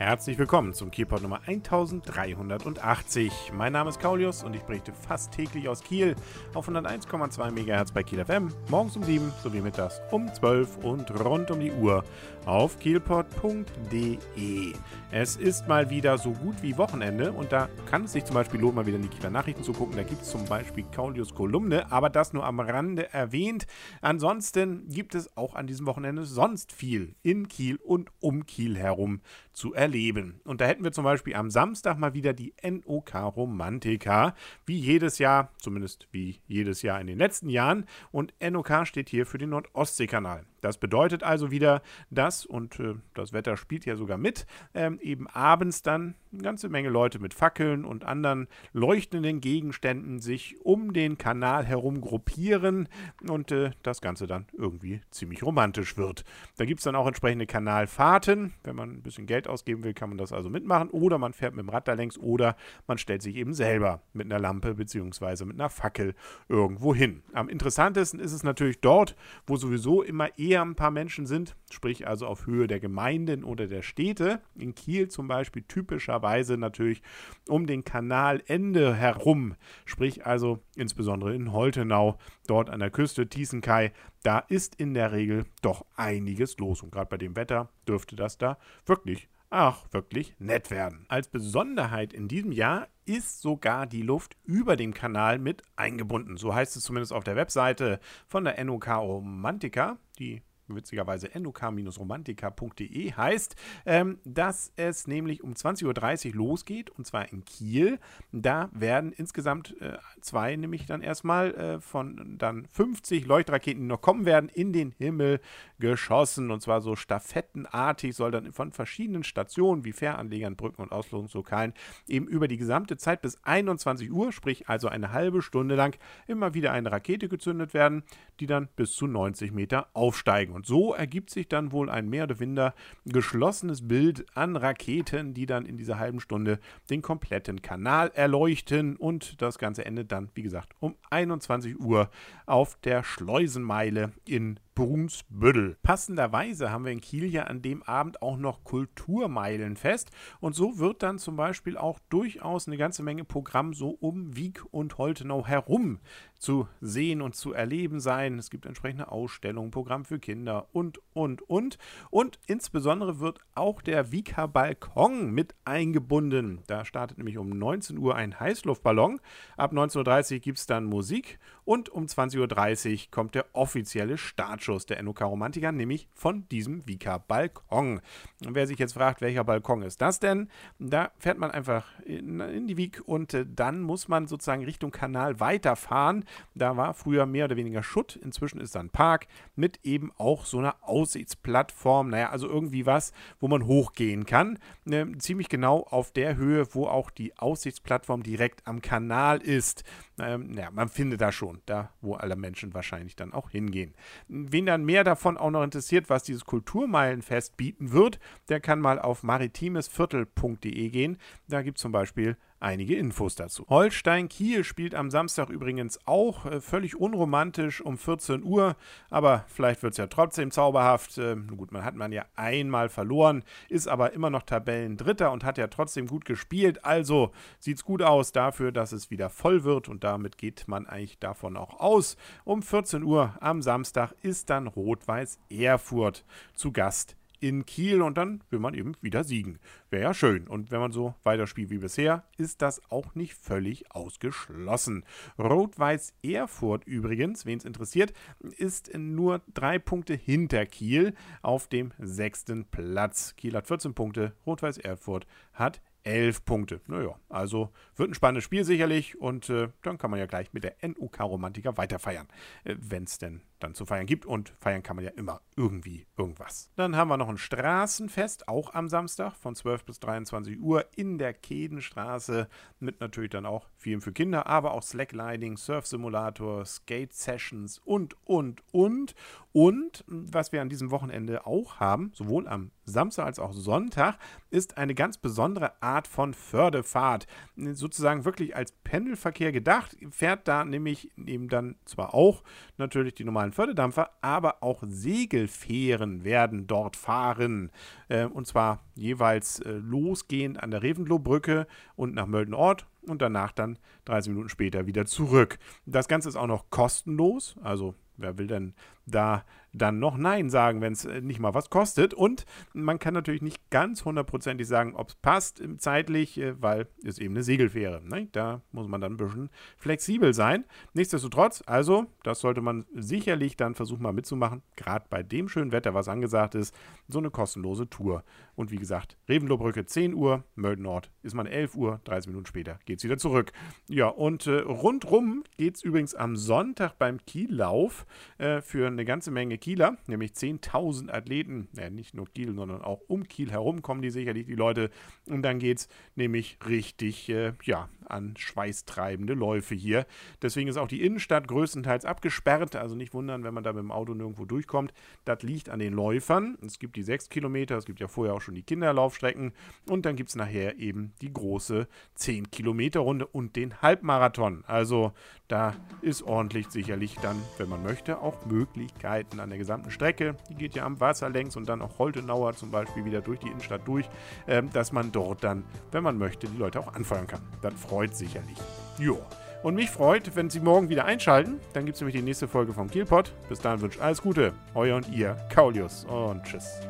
Herzlich willkommen zum Kielpot Nummer 1380. Mein Name ist Kaulius und ich berichte fast täglich aus Kiel auf 101,2 MHz bei Kiel FM, morgens um 7 sowie mittags um 12 und rund um die Uhr auf kielpot.de. Es ist mal wieder so gut wie Wochenende und da kann es sich zum Beispiel lohnen, mal wieder in die Kieler Nachrichten zu gucken. Da gibt es zum Beispiel Kaulius Kolumne, aber das nur am Rande erwähnt. Ansonsten gibt es auch an diesem Wochenende sonst viel in Kiel und um Kiel herum zu erleben. Und da hätten wir zum Beispiel am Samstag mal wieder die NOK Romantika, wie jedes Jahr, zumindest wie jedes Jahr in den letzten Jahren. Und NOK steht hier für den Nordostseekanal. Das bedeutet also wieder, dass, und äh, das Wetter spielt ja sogar mit, ähm, eben abends dann eine ganze Menge Leute mit Fackeln und anderen leuchtenden Gegenständen sich um den Kanal herum gruppieren und äh, das Ganze dann irgendwie ziemlich romantisch wird. Da gibt es dann auch entsprechende Kanalfahrten. Wenn man ein bisschen Geld ausgeben will, kann man das also mitmachen. Oder man fährt mit dem Rad da längs oder man stellt sich eben selber mit einer Lampe bzw. mit einer Fackel irgendwo hin. Am interessantesten ist es natürlich dort, wo sowieso immer eher ein paar Menschen sind, sprich also auf Höhe der Gemeinden oder der Städte. In Kiel zum Beispiel typischerweise natürlich um den Kanalende herum, sprich also insbesondere in Holtenau, dort an der Küste Tiesenkai, da ist in der Regel doch einiges los. Und gerade bei dem Wetter dürfte das da wirklich auch wirklich nett werden. Als Besonderheit in diesem Jahr ist sogar die Luft über dem Kanal mit eingebunden. So heißt es zumindest auf der Webseite von der NOK Romantica, die witzigerweise nuk-romantika.de heißt, ähm, dass es nämlich um 20.30 Uhr losgeht und zwar in Kiel. Da werden insgesamt äh, zwei, nämlich dann erstmal äh, von dann 50 Leuchtraketen, die noch kommen werden, in den Himmel geschossen und zwar so stafettenartig soll dann von verschiedenen Stationen wie Fähranlegern, Brücken und Auslosungslokalen eben über die gesamte Zeit bis 21 Uhr, sprich also eine halbe Stunde lang, immer wieder eine Rakete gezündet werden, die dann bis zu 90 Meter aufsteigen. Und so ergibt sich dann wohl ein mehr oder minder geschlossenes Bild an Raketen, die dann in dieser halben Stunde den kompletten Kanal erleuchten. Und das Ganze endet dann, wie gesagt, um 21 Uhr auf der Schleusenmeile in Brunsbüttel. Passenderweise haben wir in Kiel ja an dem Abend auch noch Kulturmeilenfest und so wird dann zum Beispiel auch durchaus eine ganze Menge Programm so um Wieg und Holtenau herum zu sehen und zu erleben sein. Es gibt entsprechende Ausstellungen, Programm für Kinder und, und, und. Und insbesondere wird auch der Vika Balkon mit eingebunden. Da startet nämlich um 19 Uhr ein Heißluftballon. Ab 19.30 Uhr gibt es dann Musik und um 20.30 Uhr kommt der offizielle Startschuss der NOK Romantiker, nämlich von diesem Vika Balkon. Wer sich jetzt fragt, welcher Balkon ist das denn? Da fährt man einfach in, in die Wieg und äh, dann muss man sozusagen Richtung Kanal weiterfahren. Da war früher mehr oder weniger Schutt, inzwischen ist da ein Park mit eben auch so einer Aussichtsplattform. Naja, also irgendwie was, wo man hochgehen kann. Äh, ziemlich genau auf der Höhe, wo auch die Aussichtsplattform direkt am Kanal ist. Ähm, ja, man findet da schon, da wo alle Menschen wahrscheinlich dann auch hingehen. Wen dann mehr davon auch noch interessiert, was dieses Kulturmeilenfest bieten wird, der kann mal auf maritimesviertel.de gehen. Da gibt es zum Beispiel einige Infos dazu. Holstein Kiel spielt am Samstag übrigens auch äh, völlig unromantisch um 14 Uhr, aber vielleicht wird es ja trotzdem zauberhaft. Äh, gut, man hat man ja einmal verloren, ist aber immer noch Tabellendritter und hat ja trotzdem gut gespielt. Also sieht es gut aus dafür, dass es wieder voll wird und damit geht man eigentlich davon auch aus. Um 14 Uhr am Samstag ist dann Rot-Weiß Erfurt zu Gast in Kiel und dann will man eben wieder siegen. Wäre ja schön. Und wenn man so weiterspielt wie bisher, ist das auch nicht völlig ausgeschlossen. Rot-Weiß Erfurt übrigens, wen es interessiert, ist nur drei Punkte hinter Kiel auf dem sechsten Platz. Kiel hat 14 Punkte, Rot-Weiß Erfurt hat 11 Punkte. Naja, also wird ein spannendes Spiel sicherlich und äh, dann kann man ja gleich mit der NUK Romantiker weiterfeiern, äh, wenn es denn dann zu feiern gibt. Und feiern kann man ja immer irgendwie irgendwas. Dann haben wir noch ein Straßenfest, auch am Samstag von 12 bis 23 Uhr in der Kedenstraße. Mit natürlich dann auch Filmen für Kinder, aber auch Slacklining, Surf-Simulator, Skate-Sessions und, und, und. Und was wir an diesem Wochenende auch haben, sowohl am Samstag als auch Sonntag, ist eine ganz besondere Art von Fördefahrt. Sozusagen wirklich als Pendelverkehr gedacht, fährt da nämlich eben dann zwar auch natürlich die normalen normalen Förderdampfer, aber auch Segelfähren werden dort fahren. Äh, und zwar jeweils äh, losgehend an der Reventlow-Brücke und nach Möldenort und danach dann 30 Minuten später wieder zurück. Das Ganze ist auch noch kostenlos, also wer will denn da dann noch Nein sagen, wenn es äh, nicht mal was kostet. Und man kann natürlich nicht ganz hundertprozentig sagen, ob es passt zeitlich, äh, weil es eben eine Segelfähre. Ne? Da muss man dann ein bisschen flexibel sein. Nichtsdestotrotz, also, das sollte man sicherlich dann versuchen mal mitzumachen. Gerade bei dem schönen Wetter, was angesagt ist, so eine kostenlose Tour. Und wie gesagt, Revenlohbrücke 10 Uhr, Möldenort ist man 11 Uhr, 30 Minuten später geht es wieder zurück. Ja, und äh, rundrum geht es übrigens am Sonntag beim Kiellauf äh, für eine ganze Menge Kieler, nämlich 10.000 Athleten, ja, nicht nur Kiel, sondern auch um Kiel herum kommen die sicherlich, die Leute. Und dann geht es nämlich richtig, äh, ja, an schweißtreibende Läufe hier. Deswegen ist auch die Innenstadt größtenteils abgesperrt. Also nicht wundern, wenn man da mit dem Auto nirgendwo durchkommt. Das liegt an den Läufern. Es gibt die 6 Kilometer, es gibt ja vorher auch schon die Kinderlaufstrecken. Und dann gibt es nachher eben die große 10 Kilometer Runde und den Halbmarathon. Also da ist ordentlich sicherlich dann, wenn man möchte, auch Möglichkeiten an der gesamten Strecke. Die geht ja am Wasser längs und dann auch Holtenauer zum Beispiel wieder durch die Innenstadt durch, äh, dass man dort dann, wenn man möchte, die Leute auch anfeuern kann. Das freut sicherlich. Jo. Und mich freut, wenn Sie morgen wieder einschalten. Dann gibt es nämlich die nächste Folge vom Kielpot. Bis dahin wünsche ich alles Gute. Euer und ihr, Kaulius. Und tschüss.